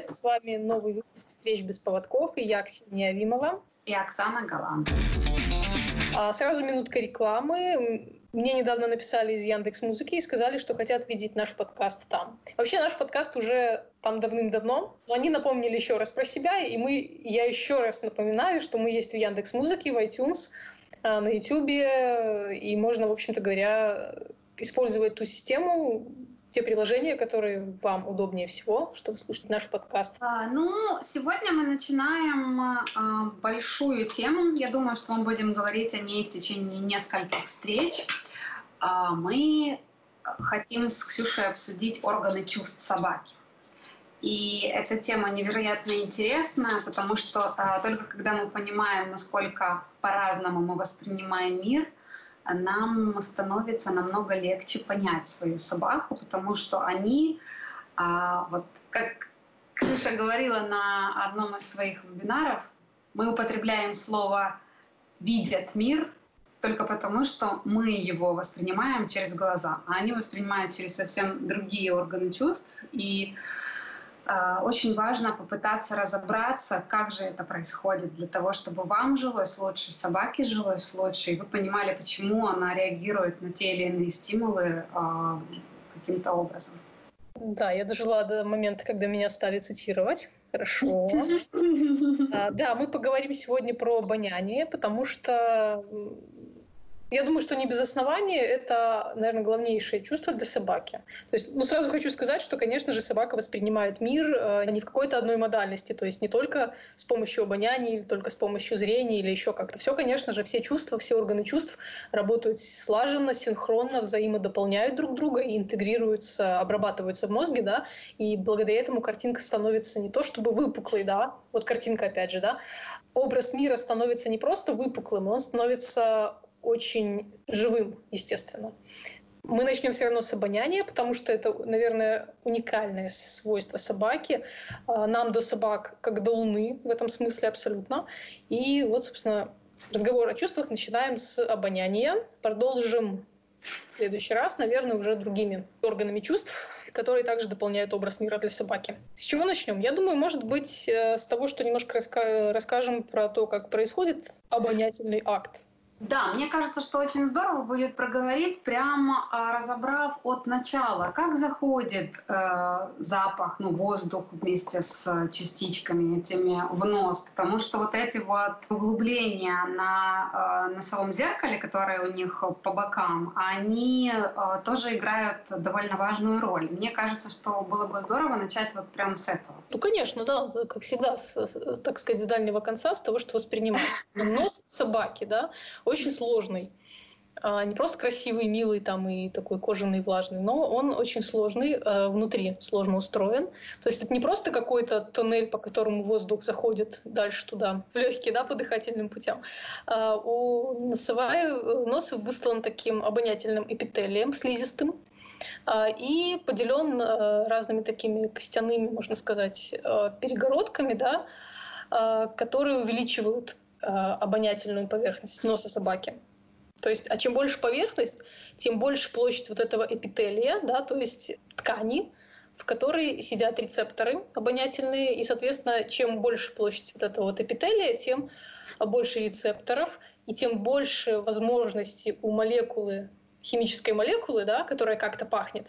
привет! С вами новый выпуск «Встреч без поводков» и я, Ксения Вимова. И Оксана Галан. А сразу минутка рекламы. Мне недавно написали из Яндекс Музыки и сказали, что хотят видеть наш подкаст там. Вообще наш подкаст уже там давным-давно. Но они напомнили еще раз про себя, и мы, я еще раз напоминаю, что мы есть в Яндекс Музыке, в iTunes, а, на YouTube, и можно, в общем-то говоря, использовать ту систему, те приложения, которые вам удобнее всего, чтобы слушать наш подкаст? А, ну, сегодня мы начинаем а, большую тему. Я думаю, что мы будем говорить о ней в течение нескольких встреч. А, мы хотим с Ксюшей обсудить органы чувств собаки. И эта тема невероятно интересна, потому что а, только когда мы понимаем, насколько по-разному мы воспринимаем мир — нам становится намного легче понять свою собаку, потому что они, а, вот как Ксюша говорила на одном из своих вебинаров, мы употребляем слово «видят мир» только потому, что мы его воспринимаем через глаза, а они воспринимают через совсем другие органы чувств. И очень важно попытаться разобраться, как же это происходит, для того, чтобы вам жилось лучше, собаке жилось лучше, и вы понимали, почему она реагирует на те или иные стимулы э, каким-то образом. Да, я дожила до момента, когда меня стали цитировать. Хорошо. А, да, мы поговорим сегодня про обоняние, потому что я думаю, что не без основания. Это, наверное, главнейшее чувство для собаки. То есть, ну, сразу хочу сказать, что, конечно же, собака воспринимает мир э, не в какой-то одной модальности, то есть не только с помощью обоняния, или только с помощью зрения, или еще как-то. Все, конечно же, все чувства, все органы чувств работают слаженно, синхронно, взаимодополняют друг друга и интегрируются, обрабатываются в мозге, да, и благодаря этому картинка становится не то чтобы выпуклой, да, вот картинка опять же, да, образ мира становится не просто выпуклым, он становится очень живым, естественно. Мы начнем все равно с обоняния, потому что это, наверное, уникальное свойство собаки. А, нам до собак как до Луны в этом смысле абсолютно. И вот, собственно, разговор о чувствах начинаем с обоняния. Продолжим в следующий раз, наверное, уже другими органами чувств, которые также дополняют образ мира для собаки. С чего начнем? Я думаю, может быть, э, с того, что немножко раска- расскажем про то, как происходит обонятельный акт да, мне кажется, что очень здорово будет проговорить, прямо а, разобрав от начала, как заходит э, запах, ну, воздух вместе с частичками этими в нос, потому что вот эти вот углубления на э, носовом зеркале, которые у них по бокам, они э, тоже играют довольно важную роль. Мне кажется, что было бы здорово начать вот прямо с этого. Ну, конечно, да, как всегда, с, так сказать, с дальнего конца, с того, что воспринимаешь. Нос собаки, да, очень сложный. А, не просто красивый, милый там и такой кожаный, влажный, но он очень сложный, а, внутри сложно устроен. То есть это не просто какой-то туннель, по которому воздух заходит дальше туда, в легкие, да, по дыхательным путям. А, у носовая, нос выслан таким обонятельным эпителием слизистым, и поделен разными такими костяными, можно сказать, перегородками, да, которые увеличивают Э, обонятельную поверхность носа собаки. То есть, а чем больше поверхность, тем больше площадь вот этого эпителия, да, то есть ткани, в которой сидят рецепторы обонятельные, и, соответственно, чем больше площадь вот этого вот эпителия, тем больше рецепторов, и тем больше возможностей у молекулы, химической молекулы, да, которая как-то пахнет,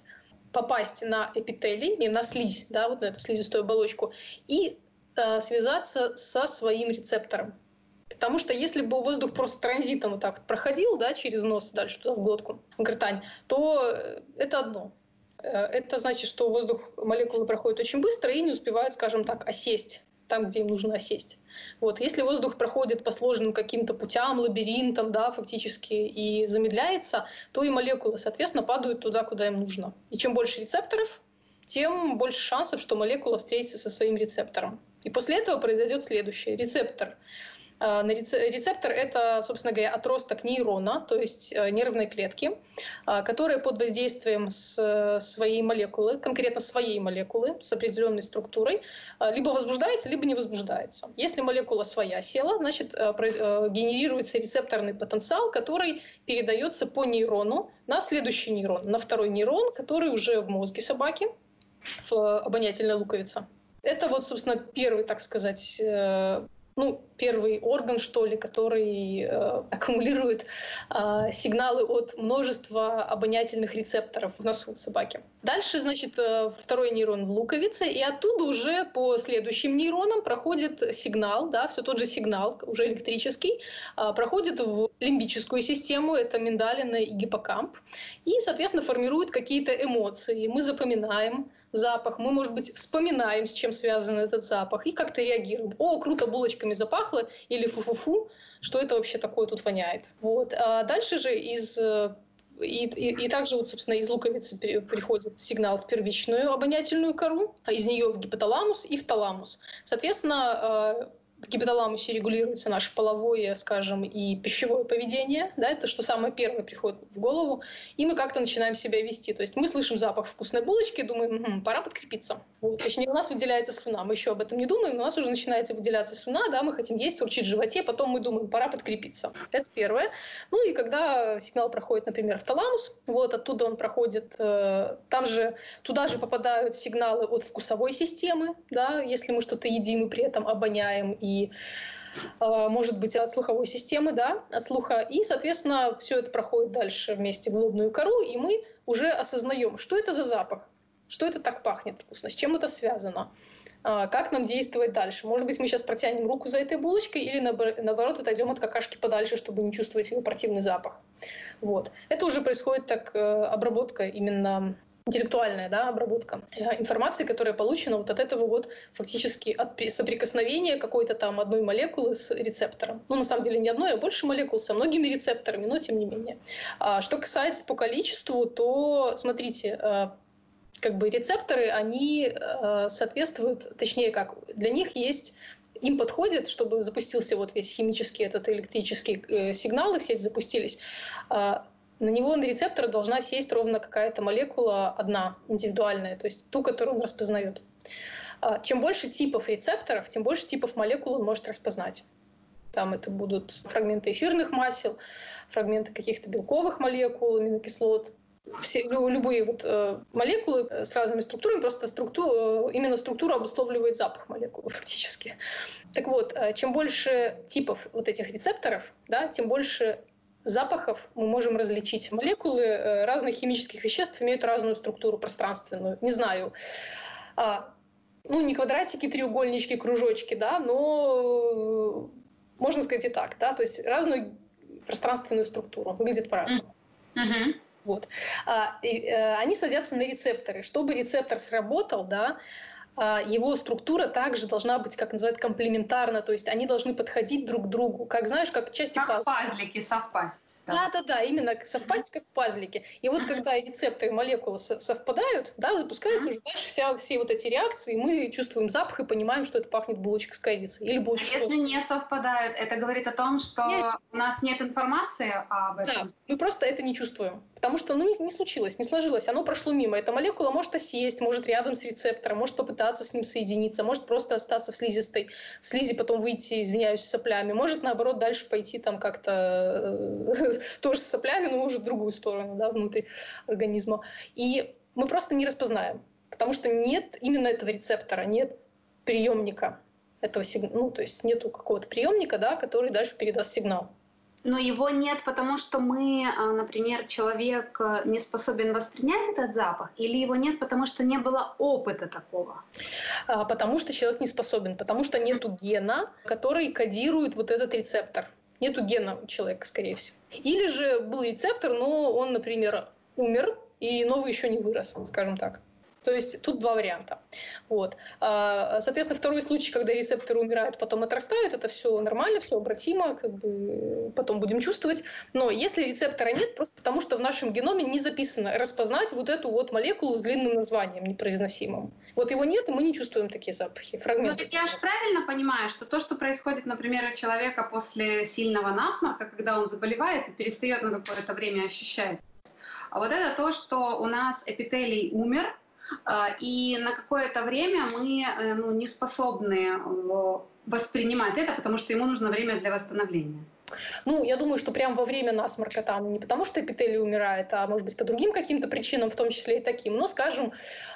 попасть на эпителий, не на слизь, да, вот на эту слизистую оболочку, и э, связаться со своим рецептором. Потому что если бы воздух просто транзитом вот так проходил да, через нос дальше туда в глотку, гортань, то э, это одно. Э, это значит, что воздух, молекулы проходят очень быстро и не успевают, скажем так, осесть там, где им нужно осесть. Вот. Если воздух проходит по сложным каким-то путям, лабиринтам, да, фактически, и замедляется, то и молекулы, соответственно, падают туда, куда им нужно. И чем больше рецепторов, тем больше шансов, что молекула встретится со своим рецептором. И после этого произойдет следующее. Рецептор рецептор — это, собственно говоря, отросток нейрона, то есть э, нервной клетки, э, которая под воздействием своей молекулы, конкретно своей молекулы с определенной структурой, либо возбуждается, либо не возбуждается. Если молекула своя села, значит, генерируется рецепторный потенциал, который передается по нейрону на следующий нейрон, на второй нейрон, который уже в мозге собаки, в обонятельной луковице. Это вот, собственно, первый, так сказать, э, ну, первый орган, что ли, который э, аккумулирует э, сигналы от множества обонятельных рецепторов в носу собаки. Дальше, значит, э, второй нейрон в луковице, и оттуда уже по следующим нейронам проходит сигнал, да, все тот же сигнал, уже электрический, э, проходит в лимбическую систему, это миндалина и гиппокамп, и, соответственно, формирует какие-то эмоции. Мы запоминаем, запах, мы, может быть, вспоминаем, с чем связан этот запах, и как-то реагируем. О, круто, булочками запахло, или фу-фу-фу, что это вообще такое тут воняет. Вот. А дальше же из э, и, и, и также, вот, собственно, из луковицы приходит сигнал в первичную обонятельную кору, а из нее в гипоталамус и в таламус. Соответственно, э, в гипоталамусе регулируется наше половое, скажем, и пищевое поведение, да, это что самое первое приходит в голову, и мы как-то начинаем себя вести. То есть мы слышим запах вкусной булочки, думаем, угу, пора подкрепиться. Вот. Точнее, у нас выделяется слюна, мы еще об этом не думаем, но у нас уже начинается выделяться слюна, да, мы хотим есть, урчить в животе, потом мы думаем, пора подкрепиться. Это первое. Ну и когда сигнал проходит, например, в таламус, вот оттуда он проходит, э, там же, туда же попадают сигналы от вкусовой системы, да, если мы что-то едим и при этом обоняем и а, может быть, от слуховой системы, да, от слуха. И, соответственно, все это проходит дальше вместе в лобную кору, и мы уже осознаем, что это за запах, что это так пахнет вкусно, с чем это связано, а, как нам действовать дальше. Может быть, мы сейчас протянем руку за этой булочкой или, наоборот, отойдем от какашки подальше, чтобы не чувствовать ее противный запах. Вот. Это уже происходит так, э, обработка именно интеллектуальная да, обработка э, информации, которая получена вот от этого вот фактически от соприкосновения какой-то там одной молекулы с рецептором. Ну, на самом деле не одной, а больше молекул со многими рецепторами, но тем не менее. А что касается по количеству, то смотрите, э, как бы рецепторы, они э, соответствуют, точнее как, для них есть им подходит, чтобы запустился вот весь химический этот электрический сигнал, и все эти запустились. На него на рецептор должна сесть ровно какая-то молекула одна, индивидуальная, то есть ту, которую он распознает. А, чем больше типов рецепторов, тем больше типов молекул он может распознать. Там это будут фрагменты эфирных масел, фрагменты каких-то белковых молекул, аминокислот, все, любые вот, э, молекулы с разными структурами, просто структу, э, именно структура обусловливает запах молекулы фактически. Так вот, э, чем больше типов вот этих рецепторов, да, тем больше запахов мы можем различить. Молекулы э, разных химических веществ имеют разную структуру пространственную. Не знаю, а, ну не квадратики, треугольнички, кружочки, да, но можно сказать и так, да, то есть разную пространственную структуру. Выглядит по-разному. Mm-hmm. Вот. А, и, а, они садятся на рецепторы. Чтобы рецептор сработал, да, его структура также должна быть, как называют, комплементарна, то есть они должны подходить друг к другу, как знаешь, как части как пазла. пазлики совпасть. Да, да, да, именно совпасть как пазлики. И вот когда рецепторы молекулы совпадают, да, запускаются уже дальше вся, все вот эти реакции, мы чувствуем запах и понимаем, что это пахнет булочкой с корицей или булочкой а Если не совпадают, это говорит о том, что нет. у нас нет информации об этом? Да, мы просто это не чувствуем, потому что ну, не, не случилось, не сложилось, оно прошло мимо. Эта молекула может осесть, может рядом с рецептором, может попытаться с ним соединиться, может просто остаться в слизистой, в слизи потом выйти, извиняюсь, соплями, может наоборот дальше пойти там как-то э, тоже с соплями, но уже в другую сторону, да, внутрь организма. И мы просто не распознаем, потому что нет именно этого рецептора, нет приемника этого сигнала, ну, то есть нету какого-то приемника, да, который дальше передаст сигнал. Но его нет, потому что мы, а, например, человек э, не способен воспринять этот запах, или его нет, потому что не было опыта такого? А, потому что человек не способен, потому что нету гена, который кодирует вот этот рецептор. Нету гена у человека, скорее всего. Или же был рецептор, но он, например, умер, и новый еще не вырос, скажем так. То есть тут два варианта. Вот. А, соответственно, второй случай, когда рецепторы умирают, потом отрастают, это все нормально, все обратимо, как бы потом будем чувствовать. Но если рецептора нет, просто потому что в нашем геноме не записано распознать вот эту вот молекулу с длинным названием непроизносимым. Вот его нет, и мы не чувствуем такие запахи. Фрагменты. Ну, я же правильно понимаю, что то, что происходит, например, у человека после сильного насморка, когда он заболевает и перестает на какое-то время ощущать, а вот это то, что у нас эпителий умер, и на какое-то время мы э, ну, не способны воспринимать это, потому что ему нужно время для восстановления. Ну, я думаю, что прямо во время насморка там не потому, что эпителий умирает, а может быть по другим каким-то причинам, в том числе и таким. Но, скажем,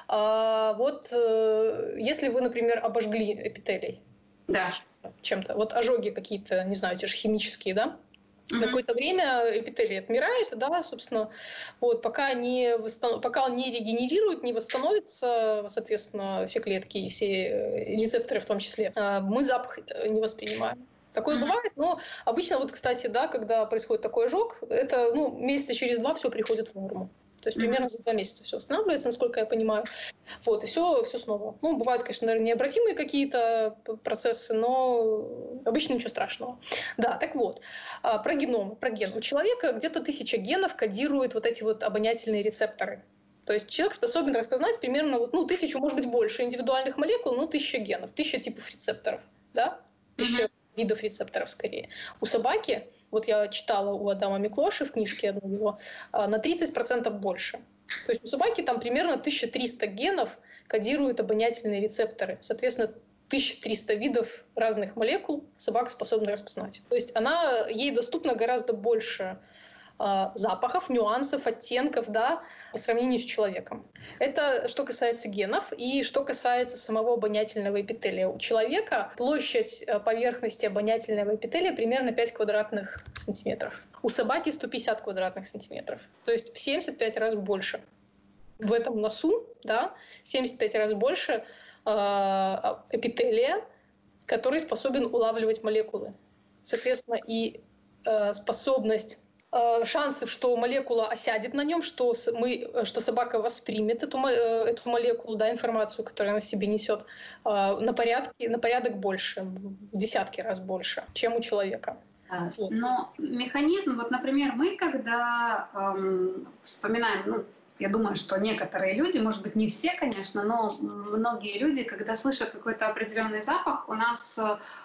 э, вот э, если вы, например, обожгли эпителий да. чем-то, вот ожоги какие-то, не знаю, те же химические, да, Mm-hmm. Какое-то время эпителий отмирает, да, собственно, вот, пока, не восстанов... пока он не регенерирует, не восстановится, соответственно, все клетки и все э, рецепторы в том числе, э, мы запах не воспринимаем. Такое mm-hmm. бывает, но обычно вот, кстати, да, когда происходит такой ожог, это ну, месяца через два все приходит в норму. То есть примерно за два месяца все восстанавливается, насколько я понимаю. Вот, и все, все снова. Ну, бывают, конечно, наверное, необратимые какие-то процессы, но обычно ничего страшного. Да, так вот, а, про геном, про ген. У человека где-то тысяча генов кодируют вот эти вот обонятельные рецепторы. То есть человек способен распознать примерно вот, ну, тысячу, может быть, больше индивидуальных молекул, но тысяча генов, тысяча типов рецепторов, да? Тысяча mm-hmm видов рецепторов скорее. У собаки, вот я читала у Адама Миклоши в книжке одной его, а, на 30% больше. То есть у собаки там примерно 1300 генов кодируют обонятельные рецепторы. Соответственно, 1300 видов разных молекул собака способна распознать. То есть она, ей доступно гораздо больше а, запахов, нюансов, оттенков, да, по сравнению с человеком. Это что касается генов и что касается самого обонятельного эпителия. У человека площадь э, поверхности обонятельного эпителия примерно 5 квадратных сантиметров. У собаки 150 квадратных сантиметров. То есть в 75 раз больше. В этом носу, да, 75 раз больше э, эпителия, который способен улавливать молекулы. Соответственно, и э, способность Э, шансы, что молекула осядет на нем, что, мы, э, что собака воспримет эту, э, эту молекулу, да, информацию, которую она себе несет, на, порядке, на порядок больше, в десятки раз больше, чем у человека. Вот. Но механизм, вот, например, мы когда эм, вспоминаем, ну, я думаю, что некоторые люди, может быть, не все, конечно, но многие люди, когда слышат какой-то определенный запах, у нас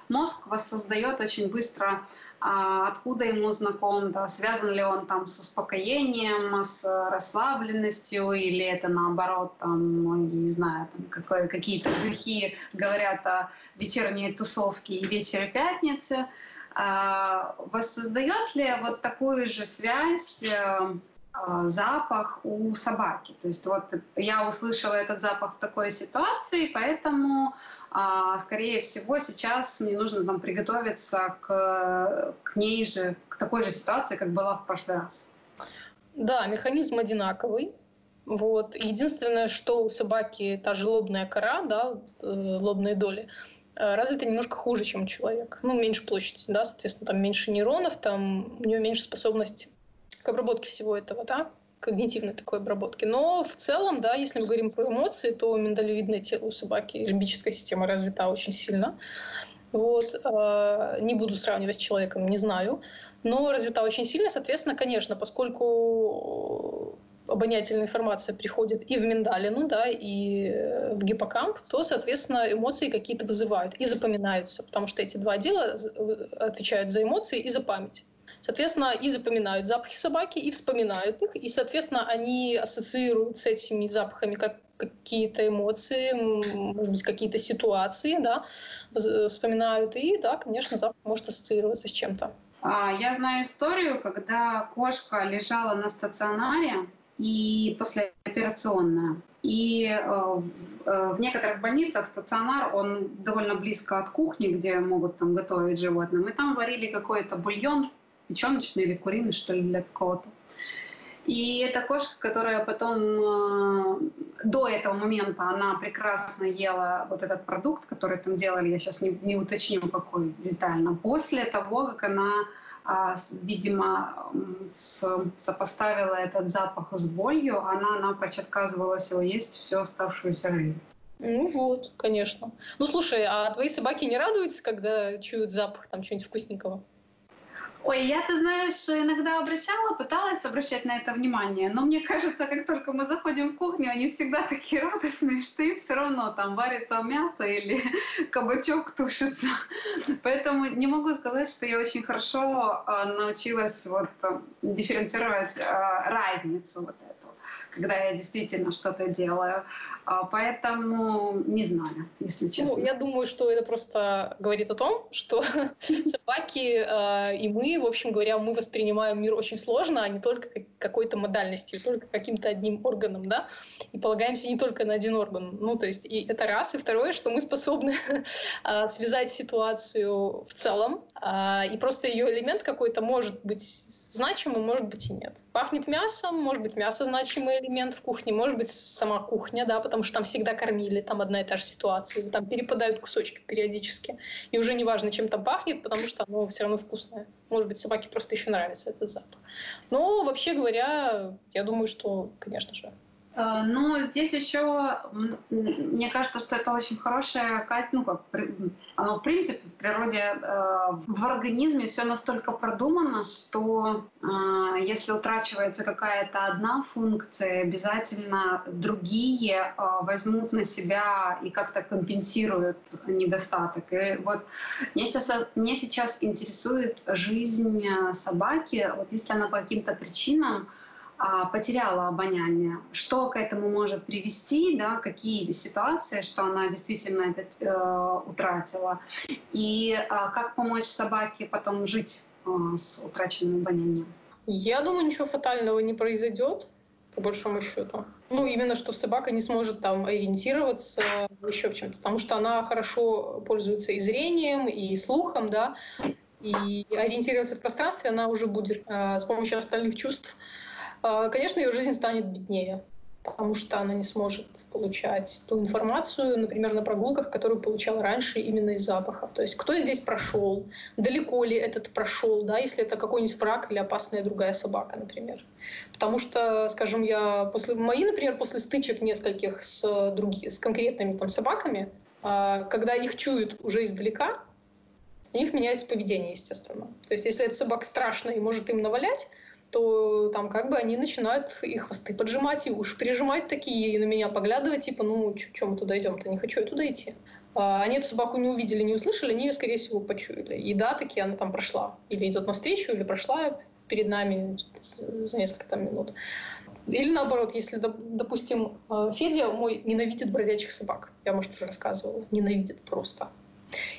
мозг воссоздает очень быстро откуда ему знаком, да, связан ли он там с успокоением, с расслабленностью, или это наоборот, там, ну, не знаю, там, какие-то духи говорят о вечерней тусовке и вечере пятницы. А, воссоздает ли вот такую же связь э, а, запах у собаки. То есть вот я услышала этот запах в такой ситуации, поэтому а, скорее всего, сейчас мне нужно там приготовиться к, к ней же, к такой же ситуации, как была в прошлый раз. Да, механизм одинаковый. Вот. Единственное, что у собаки та же лобная кора, да, э, лобные доли, э, развита немножко хуже, чем у человека. Ну, меньше площади, да, соответственно, там меньше нейронов, там у нее меньше способность к обработке всего этого, да когнитивной такой обработки. Но в целом, да, если мы говорим про эмоции, то миндалевидное тело у собаки, лимбическая система развита очень сильно. Вот. Э, не буду сравнивать с человеком, не знаю. Но развита очень сильно, соответственно, конечно, поскольку обонятельная информация приходит и в миндалину, да, и в гиппокамп, то, соответственно, эмоции какие-то вызывают и запоминаются, потому что эти два отдела отвечают за эмоции и за память. Соответственно, и запоминают запахи собаки, и вспоминают их, и, соответственно, они ассоциируют с этими запахами как какие-то эмоции, может быть, какие-то ситуации, да, вспоминают, и, да, конечно, запах может ассоциироваться с чем-то. А, я знаю историю, когда кошка лежала на стационаре и послеоперационная. И э, э, в некоторых больницах стационар, он довольно близко от кухни, где могут там готовить животным. И там варили какой-то бульон печеночный или куриный, что ли, для какого-то. И эта кошка, которая потом э, до этого момента, она прекрасно ела вот этот продукт, который там делали, я сейчас не, не уточню какой детально. После того, как она, э, видимо, сопоставила этот запах с болью, она напрочь отказывалась его есть всю оставшуюся жизнь. Ну вот, конечно. Ну слушай, а твои собаки не радуются, когда чуют запах там чего-нибудь вкусненького? Ой, я, ты знаешь, иногда обращала, пыталась обращать на это внимание, но мне кажется, как только мы заходим в кухню, они всегда такие радостные, что им все равно там варится мясо или кабачок тушится. Поэтому не могу сказать, что я очень хорошо а, научилась вот дифференцировать а, разницу вот эту. Когда я действительно что-то делаю. А, поэтому не знаю, если ну, честно. Ну, я думаю, что это просто говорит о том, что собаки э, и мы, в общем говоря, мы воспринимаем мир очень сложно, а не только какой-то модальностью, только каким-то одним органом, да, и полагаемся не только на один орган. Ну, то есть, и это раз. И второе, что мы способны э, связать ситуацию в целом, э, и просто ее элемент какой-то может быть значимым, может быть и нет. Пахнет мясом, может быть мясо значимый элемент в кухне, может быть сама кухня, да, потому что там всегда кормили, там одна и та же ситуация, там перепадают кусочки периодически. И уже не важно, чем там пахнет, потому что оно все равно вкусное. Может быть, собаке просто еще нравится этот запах. Но вообще говоря, я думаю, что, конечно же, но здесь еще, мне кажется, что это очень хорошее, ну как, оно в принципе в природе, э, в организме все настолько продумано, что э, если утрачивается какая-то одна функция, обязательно другие возьмут на себя и как-то компенсируют недостаток. И вот меня сейчас, меня сейчас интересует жизнь собаки, вот если она по каким-то причинам потеряла обоняние. Что к этому может привести, да, какие ситуации, что она действительно это э, утратила, и э, как помочь собаке потом жить э, с утраченным обонянием. Я думаю, ничего фатального не произойдет, по большому счету. Ну, именно что собака не сможет там ориентироваться еще в чем-то, потому что она хорошо пользуется и зрением, и слухом, да, и ориентироваться в пространстве она уже будет э, с помощью остальных чувств. А, конечно, ее жизнь станет беднее, потому что она не сможет получать ту информацию, например, на прогулках, которую получала раньше именно из запахов. То есть кто здесь прошел, далеко ли этот прошел, да, если это какой-нибудь враг или опасная другая собака, например. Потому что, скажем, я после мои, например, после стычек нескольких с, други, с конкретными там собаками, а, когда их чуют уже издалека, у них меняется поведение, естественно. То есть если эта собака страшная и может им навалять, то там как бы они начинают их хвосты поджимать и уши прижимать такие, и на меня поглядывать, типа, ну, что мы туда идем-то, не хочу я туда идти. А они эту собаку не увидели, не услышали, они ее, скорее всего, почуяли. И да, таки она там прошла. Или идет навстречу, или прошла перед нами за несколько там минут. Или наоборот, если, допустим, э, Федя мой ненавидит бродячих собак. Я, может, уже рассказывала. Ненавидит просто.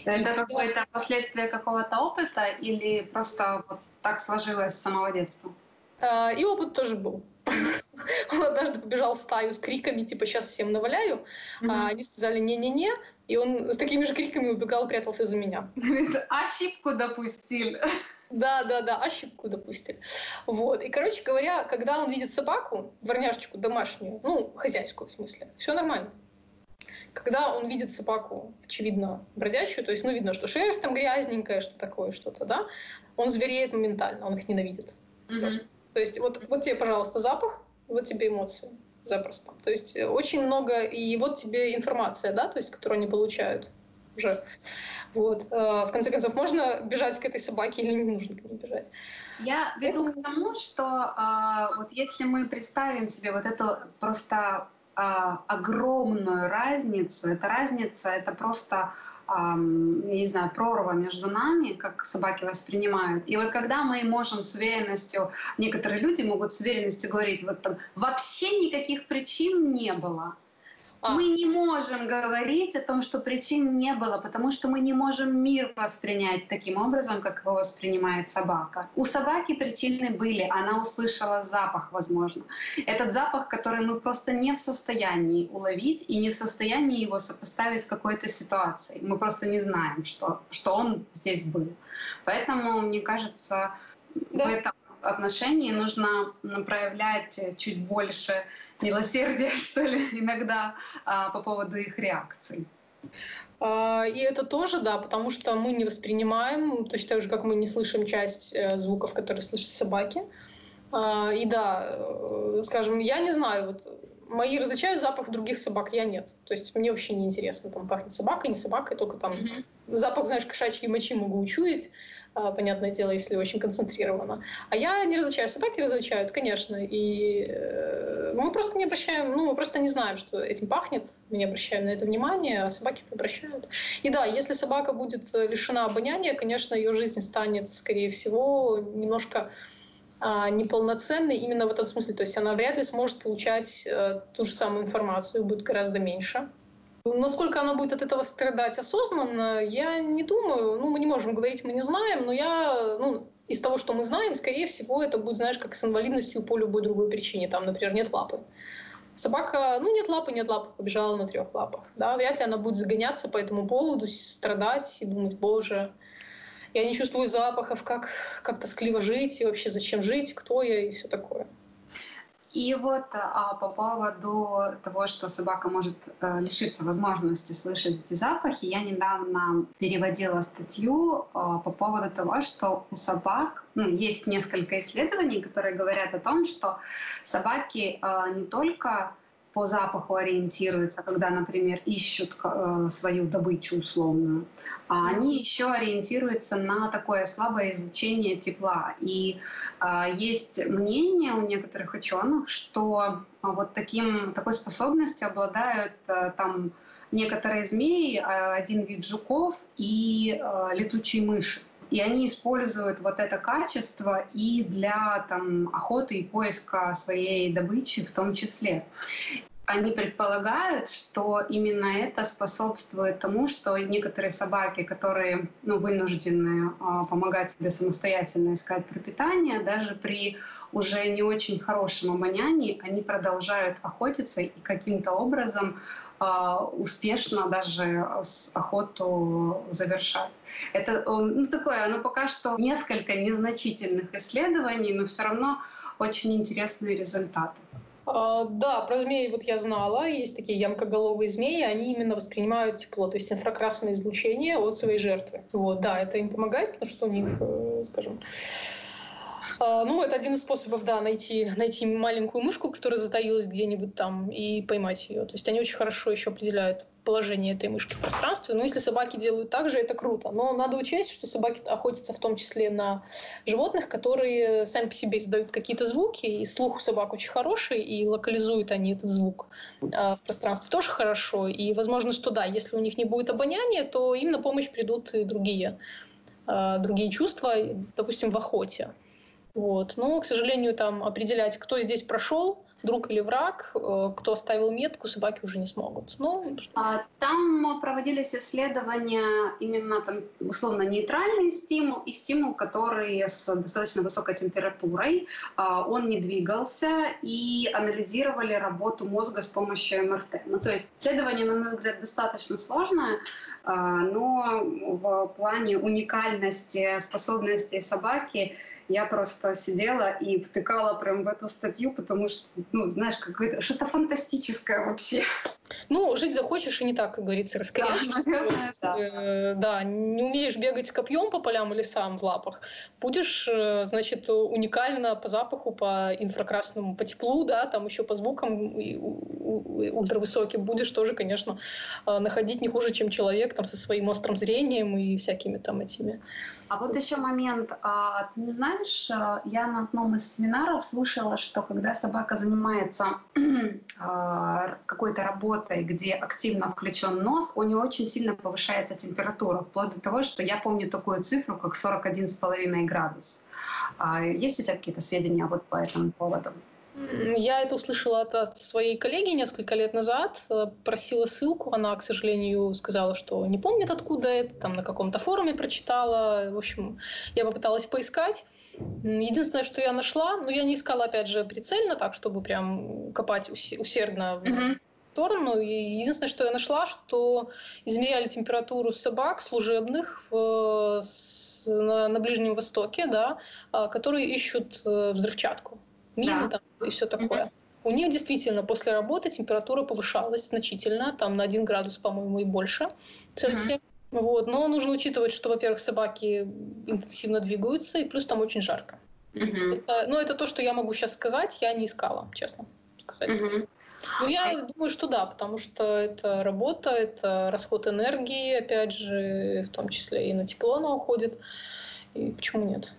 Это когда... какое-то последствие какого-то опыта или просто вот так сложилось с самого детства? А, и опыт тоже был. Он однажды побежал в стаю с криками, типа, сейчас всем наваляю. А они сказали, не-не-не. И он с такими же криками убегал, прятался за меня. Ошибку допустили. Да, да, да, ошибку допустили. Вот. И, короче говоря, когда он видит собаку, дворняжечку домашнюю, ну, хозяйскую в смысле, все нормально. Когда он видит собаку, очевидно, бродячую, то есть, ну, видно, что шерсть там грязненькая, что такое, что-то, да, он звереет моментально, он их ненавидит. Mm-hmm. То есть вот, вот тебе, пожалуйста, запах, вот тебе эмоции запросто. То есть э, очень много, и вот тебе информация, да, то есть, которую они получают уже. Вот. Э, в конце концов, можно бежать к этой собаке или не нужно к ней бежать? Я веду Это... к тому, что а, вот если мы представим себе вот эту просто огромную разницу, эта разница, это просто не знаю, прорва между нами, как собаки воспринимают. И вот когда мы можем с уверенностью, некоторые люди могут с уверенностью говорить, вот там вообще никаких причин не было. А. Мы не можем говорить о том, что причин не было, потому что мы не можем мир воспринять таким образом, как его воспринимает собака. У собаки причины были, она услышала запах, возможно. Этот запах, который мы просто не в состоянии уловить и не в состоянии его сопоставить с какой-то ситуацией. Мы просто не знаем, что, что он здесь был. Поэтому, мне кажется, да. в этом отношении нужно проявлять чуть больше милосердия, что ли, иногда а, по поводу их реакций. А, и это тоже, да, потому что мы не воспринимаем, точно так же, как мы не слышим часть э, звуков, которые слышат собаки. А, и да, э, скажем, я не знаю, вот мои различают запах других собак, я нет. То есть мне вообще не интересно, там пахнет собакой, не собакой, только там mm-hmm. запах, знаешь, кошачьей мочи могу учуять. А, понятное дело, если очень концентрированно. А я не различаю. Собаки различают, конечно. И э, мы просто не обращаем, ну, мы просто не знаем, что этим пахнет. Мы не обращаем на это внимание, а собаки это обращают. И да, если собака будет лишена обоняния, конечно, ее жизнь станет, скорее всего, немножко а, неполноценной именно в этом смысле. То есть она вряд ли сможет получать э, ту же самую информацию, будет гораздо меньше. Насколько она будет от этого страдать осознанно, я не думаю. Ну, мы не можем говорить, мы не знаем, но я, ну, из того, что мы знаем, скорее всего, это будет, знаешь, как с инвалидностью по любой другой причине. Там, например, нет лапы. Собака, ну, нет лапы, нет лапы, побежала на трех лапах. Да? Вряд ли она будет загоняться по этому поводу, страдать и думать, боже, я не чувствую запахов, как, как тоскливо жить, и вообще зачем жить, кто я и все такое. И вот а, по поводу того, что собака может а, лишиться возможности слышать эти запахи, я недавно переводила статью а, по поводу того, что у собак ну, есть несколько исследований, которые говорят о том, что собаки а, не только по запаху ориентируются, когда, например, ищут э, свою добычу условную, а они еще ориентируются на такое слабое излучение тепла. И а, есть мнение у некоторых ученых, что а, вот таким, такой способностью обладают а, там некоторые змеи, один вид жуков и летучие мыши. И они используют вот это качество и для там, охоты и поиска своей добычи в том числе они предполагают, что именно это способствует тому, что некоторые собаки, которые ну, вынуждены э, помогать себе самостоятельно искать пропитание, даже при уже не очень хорошем обонянии, они продолжают охотиться и каким-то образом э, успешно даже охоту завершать. Это ну, такое, оно пока что несколько незначительных исследований, но все равно очень интересные результаты. А, да, про змеи вот я знала. Есть такие ямкоголовые змеи, они именно воспринимают тепло, то есть инфракрасное излучение от своей жертвы. Вот, да, это им помогает, потому что у них, э, скажем, ну, это один из способов, да, найти, найти маленькую мышку, которая затаилась где-нибудь там, и поймать ее. То есть они очень хорошо еще определяют положение этой мышки в пространстве. Но если собаки делают так же, это круто. Но надо учесть, что собаки охотятся в том числе на животных, которые сами по себе издают какие-то звуки, и слух у собак очень хороший, и локализуют они этот звук э, в пространстве тоже хорошо. И возможно, что да, если у них не будет обоняния, то им на помощь придут и другие, э, другие чувства, допустим, в охоте. Вот. Но, к сожалению, там определять, кто здесь прошел, друг или враг, э, кто оставил метку, собаки уже не смогут. Ну, а, там проводились исследования именно там, условно нейтральный стимул и стимул, который с достаточно высокой температурой, а, он не двигался и анализировали работу мозга с помощью МРТ. Ну, то есть исследование, на мой взгляд, достаточно сложное, а, но в плане уникальности способностей собаки я просто сидела и втыкала прям в эту статью, потому что, ну, знаешь, какое-то что-то фантастическое вообще. Ну, жить захочешь и не так, как говорится, раскорячишься. Да, наверное, да. Э, да, не умеешь бегать с копьем по полям или сам в лапах. Будешь, э, значит, уникально по запаху, по инфракрасному, по теплу, да, там еще по звукам ультравысоким будешь тоже, конечно, э, находить не хуже, чем человек там со своим острым зрением и всякими там этими. А вот еще момент. А, ты не знаешь, я на одном из семинаров слышала, что когда собака занимается а, какой-то работой, работой, где активно включен нос, у него очень сильно повышается температура, вплоть до того, что я помню такую цифру, как 41,5 градус. А есть у тебя какие-то сведения вот по этому поводу? Я это услышала от, от своей коллеги несколько лет назад, э, просила ссылку, она, к сожалению, сказала, что не помнит, откуда это, там на каком-то форуме прочитала. В общем, я попыталась поискать. Единственное, что я нашла, но я не искала, опять же, прицельно, так, чтобы прям копать усердно mm-hmm сторону. И единственное, что я нашла, что измеряли температуру собак служебных в, с, на, на Ближнем Востоке, да, а, которые ищут э, взрывчатку, мины да. там, и все такое. Mm-hmm. У них действительно после работы температура повышалась значительно, там на 1 градус, по-моему, и больше Цельсия. Mm-hmm. Вот. Но нужно учитывать, что, во-первых, собаки интенсивно двигаются, и плюс там очень жарко. Mm-hmm. Это, ну, это то, что я могу сейчас сказать, я не искала, честно сказать. Mm-hmm. Ну, я а... думаю, что да, потому что это работа, это расход энергии, опять же, в том числе и на тепло она уходит. И почему нет?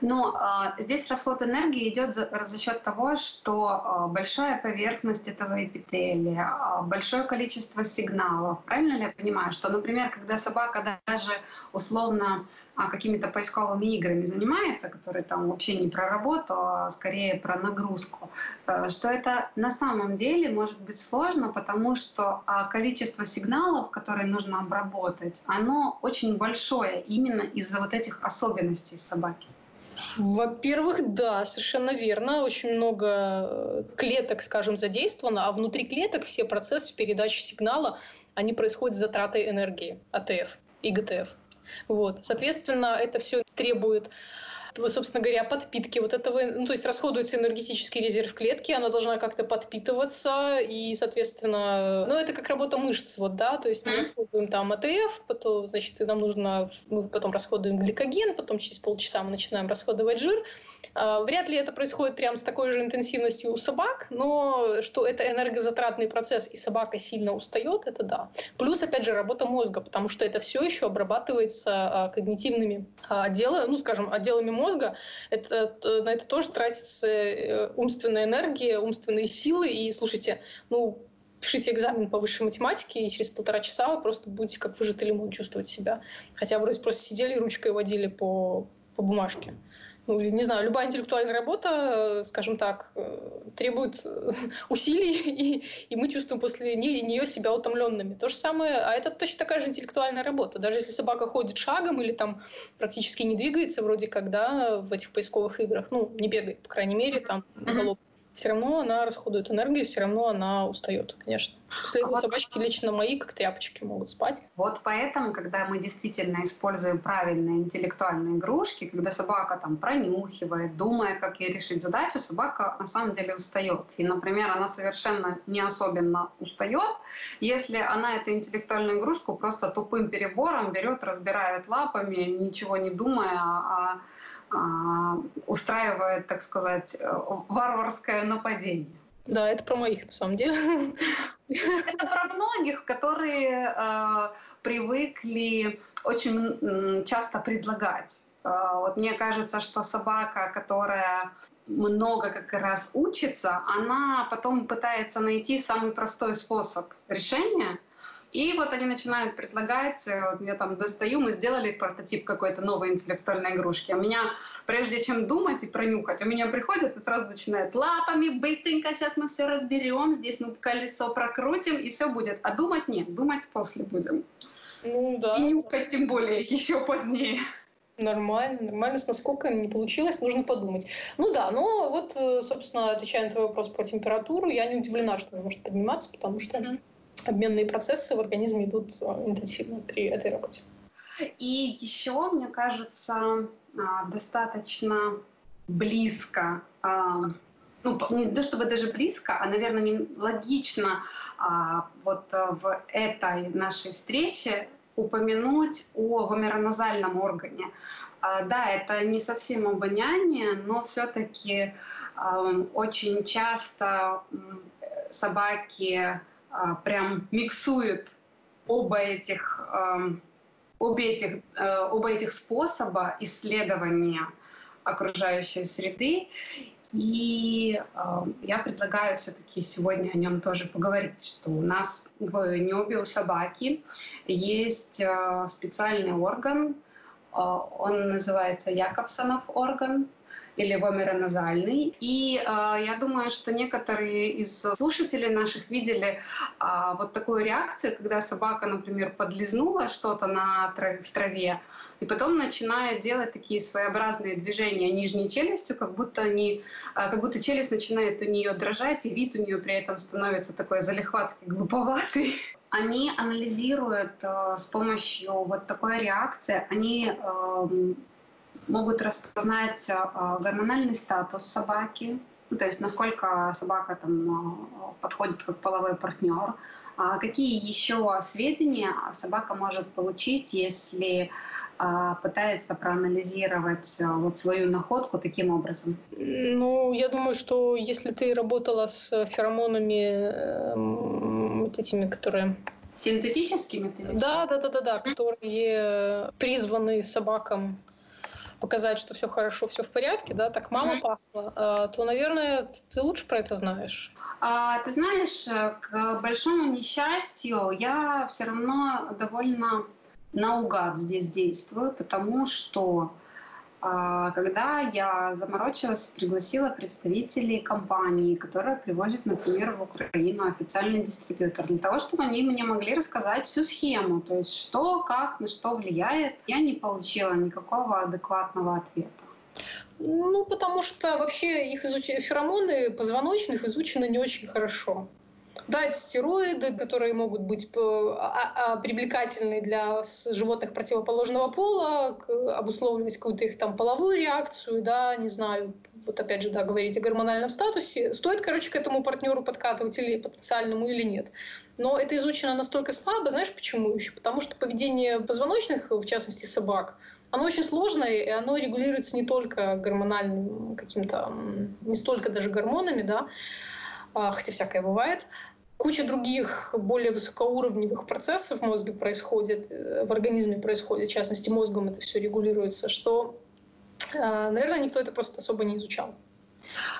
Но а, здесь расход энергии идет за, за счет того, что а, большая поверхность этого эпителия, а, большое количество сигналов. Правильно ли я понимаю, что, например, когда собака даже условно какими-то поисковыми играми занимается, которые там вообще не про работу, а скорее про нагрузку, э, что это на самом деле может быть сложно, потому что а, количество сигналов, которые нужно обработать, оно очень большое именно из-за вот этих особенностей собаки. Во-первых, да, совершенно верно. Очень много э, клеток, скажем, задействовано, а внутри клеток все процессы передачи сигнала, они происходят с затратой энергии АТФ и ГТФ. Вот. Соответственно, это все требует собственно говоря, подпитки вот этого, ну, то есть расходуется энергетический резерв клетки, она должна как-то подпитываться, и, соответственно, ну, это как работа мышц, вот, да, то есть мы расходуем там АТФ, потом, значит, нам нужно, мы потом расходуем гликоген, потом через полчаса мы начинаем расходовать жир, вряд ли это происходит прямо с такой же интенсивностью у собак, но что это энергозатратный процесс и собака сильно устает, это да. Плюс, опять же, работа мозга, потому что это все еще обрабатывается а, когнитивными отделами, ну, скажем, отделами мозга. Это, э, на это тоже тратится э, умственная энергия, умственные силы. И, слушайте, ну, пишите экзамен по высшей математике, и через полтора часа вы просто будете как выжатый лимон чувствовать себя. Хотя вроде просто сидели и ручкой водили по, по бумажке ну, или, не знаю, любая интеллектуальная работа, скажем так, э, требует э, усилий, и, и мы чувствуем после нее себя утомленными. То же самое, а это точно такая же интеллектуальная работа. Даже если собака ходит шагом или там практически не двигается, вроде как, да, в этих поисковых играх, ну, не бегает, по крайней мере, там, голубь все равно она расходует энергию, все равно она устает, конечно. После этого а вот... собачки лично мои, как тряпочки, могут спать. Вот поэтому, когда мы действительно используем правильные интеллектуальные игрушки, когда собака там пронюхивает, думая, как ей решить задачу, собака на самом деле устает. И, например, она совершенно не особенно устает, если она эту интеллектуальную игрушку просто тупым перебором берет, разбирает лапами, ничего не думая, а, устраивает, так сказать, э, варварское нападение. Да, это про моих, на самом деле. Это про многих, которые э, привыкли очень часто предлагать. Э, вот мне кажется, что собака, которая много как раз учится, она потом пытается найти самый простой способ решения — и вот они начинают предлагать, э, вот я там достаю, мы сделали прототип какой-то новой интеллектуальной игрушки. У меня, прежде чем думать и пронюхать, у меня приходят и сразу начинают лапами, быстренько сейчас мы все разберем, здесь мы колесо прокрутим, и все будет. А думать нет, думать после будем. Ну да. И нюхать тем более еще позднее. Нормально, нормально. Насколько не получилось, нужно подумать. Ну да, но вот, э, собственно, отвечая на твой вопрос про температуру, я не удивлена, что она может подниматься, потому что mm-hmm обменные процессы в организме идут э, интенсивно при этой работе. И еще, мне кажется, а, достаточно близко а, ну, не то чтобы даже близко, а, наверное, не логично а, вот э, в этой нашей встрече упомянуть о гомероназальном органе. Да, это не совсем обоняние, но все-таки очень часто собаки прям миксует оба этих, обе этих, э, оба этих способа исследования окружающей среды. И э, я предлагаю все-таки сегодня о нем тоже поговорить, что у нас в небе у собаки есть э, специальный орган, э, он называется Якобсонов орган или вомероназальный. И э, я думаю, что некоторые из слушателей наших видели э, вот такую реакцию, когда собака, например, подлизнула что-то на трав в траве, и потом начинает делать такие своеобразные движения нижней челюстью, как будто, они, э, как будто челюсть начинает у нее дрожать, и вид у нее при этом становится такой залихватский, глуповатый они анализируют э, с помощью вот такой реакции, они э, могут распознать а, гормональный статус собаки, ну, то есть насколько собака там а, подходит как половой партнер, а какие еще сведения собака может получить, если пытается проанализировать вот свою находку таким образом? Ну, я думаю, что если ты работала с феромонами, вот этими, которые Синтетическими? Да, да, да, да, да, которые призваны собакам показать, что все хорошо, все в порядке, да, так мама mm-hmm. пахла, а, то, наверное, ты лучше про это знаешь. А, ты знаешь, к большому несчастью, я все равно довольно наугад здесь действую, потому что когда я заморочилась, пригласила представителей компании, которая привозит, например, в Украину официальный дистрибьютор, для того, чтобы они мне могли рассказать всю схему, то есть что, как, на что влияет, я не получила никакого адекватного ответа. Ну, потому что вообще их изуч... феромоны позвоночных изучены не очень хорошо. Да, это стероиды, которые могут быть а, а, привлекательны для животных противоположного пола, обусловливать какую-то их там половую реакцию, да, не знаю, вот опять же, да, говорить о гормональном статусе. Стоит, короче, к этому партнеру подкатывать или потенциальному, или нет. Но это изучено настолько слабо, знаешь почему еще? Потому что поведение позвоночных, в частности собак, оно очень сложное, и оно регулируется не только гормональным каким-то, не столько даже гормонами, да, хотя всякое бывает. Куча других более высокоуровневых процессов в мозге происходит, э, в организме происходит, в частности, мозгом это все регулируется, что, а, наверное, никто это просто особо не изучал.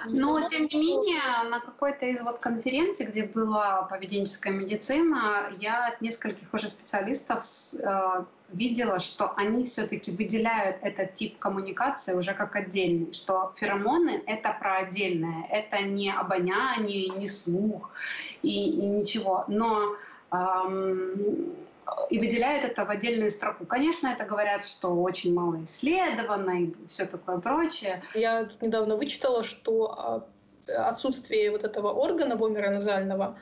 Но, тем не менее, на какой-то из вот конференций, где была поведенческая медицина, я от нескольких уже специалистов э, видела, что они все-таки выделяют этот тип коммуникации уже как отдельный, что феромоны — это про отдельное, это не обоняние, не слух и, и ничего. Но эм, и выделяет это в отдельную строку. Конечно, это говорят, что очень мало исследовано и все такое прочее. Я тут недавно вычитала, что а, отсутствие вот этого органа вомероназального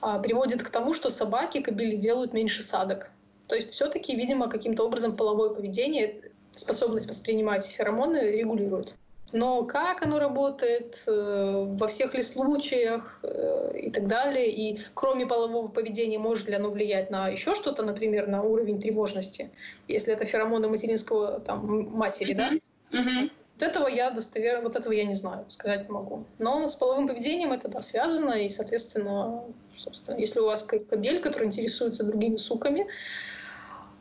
а, приводит к тому, что собаки, кобели делают меньше садок. То есть все-таки, видимо, каким-то образом половое поведение, способность воспринимать феромоны регулирует. Но как оно работает, э, во всех ли случаях э, и так далее, и кроме полового поведения, может ли оно влиять на еще что-то, например, на уровень тревожности, если это феромоны материнского там, матери, да? Mm-hmm. Вот этого я достоверно, вот этого я не знаю, сказать не могу. Но с половым поведением это да, связано, и, соответственно, собственно, если у вас кобель, который интересуется другими суками,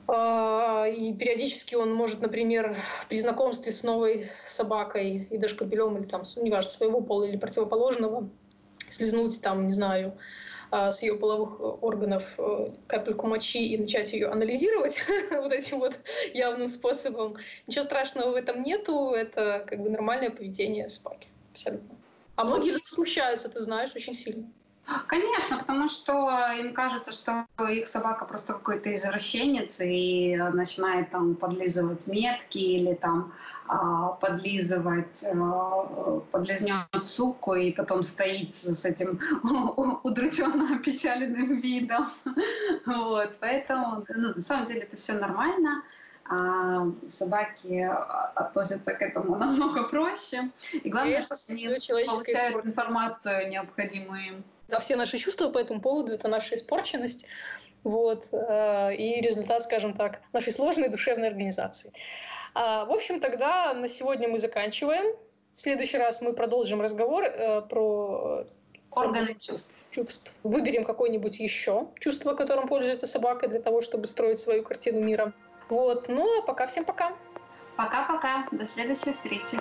и периодически он может, например, при знакомстве с новой собакой и даже кобелем или там, неважно, своего пола или противоположного, слезнуть там, не знаю, а, с ее половых органов э, капельку мочи и начать ее анализировать вот этим вот явным способом. Ничего страшного в этом нету, это как бы нормальное поведение собаки. Абсолютно. А многие же смущаются, ты знаешь, очень сильно. Конечно, потому что им кажется, что их собака просто какой-то извращенец и начинает там подлизывать метки или там а, подлизывать, а, подлизнет суку и потом стоит с этим удрученно опечаленным видом. Вот, поэтому ну, на самом деле это все нормально. А собаки относятся к этому намного проще. И главное, что они получают информацию необходимую им а все наши чувства по этому поводу — это наша испорченность, вот, э, и результат, скажем так, нашей сложной душевной организации. А, в общем, тогда на сегодня мы заканчиваем. В следующий раз мы продолжим разговор э, про органы чувств. чувств. Выберем какое-нибудь еще чувство, которым пользуется собака для того, чтобы строить свою картину мира. Вот. Ну а пока всем пока. Пока-пока. До следующей встречи.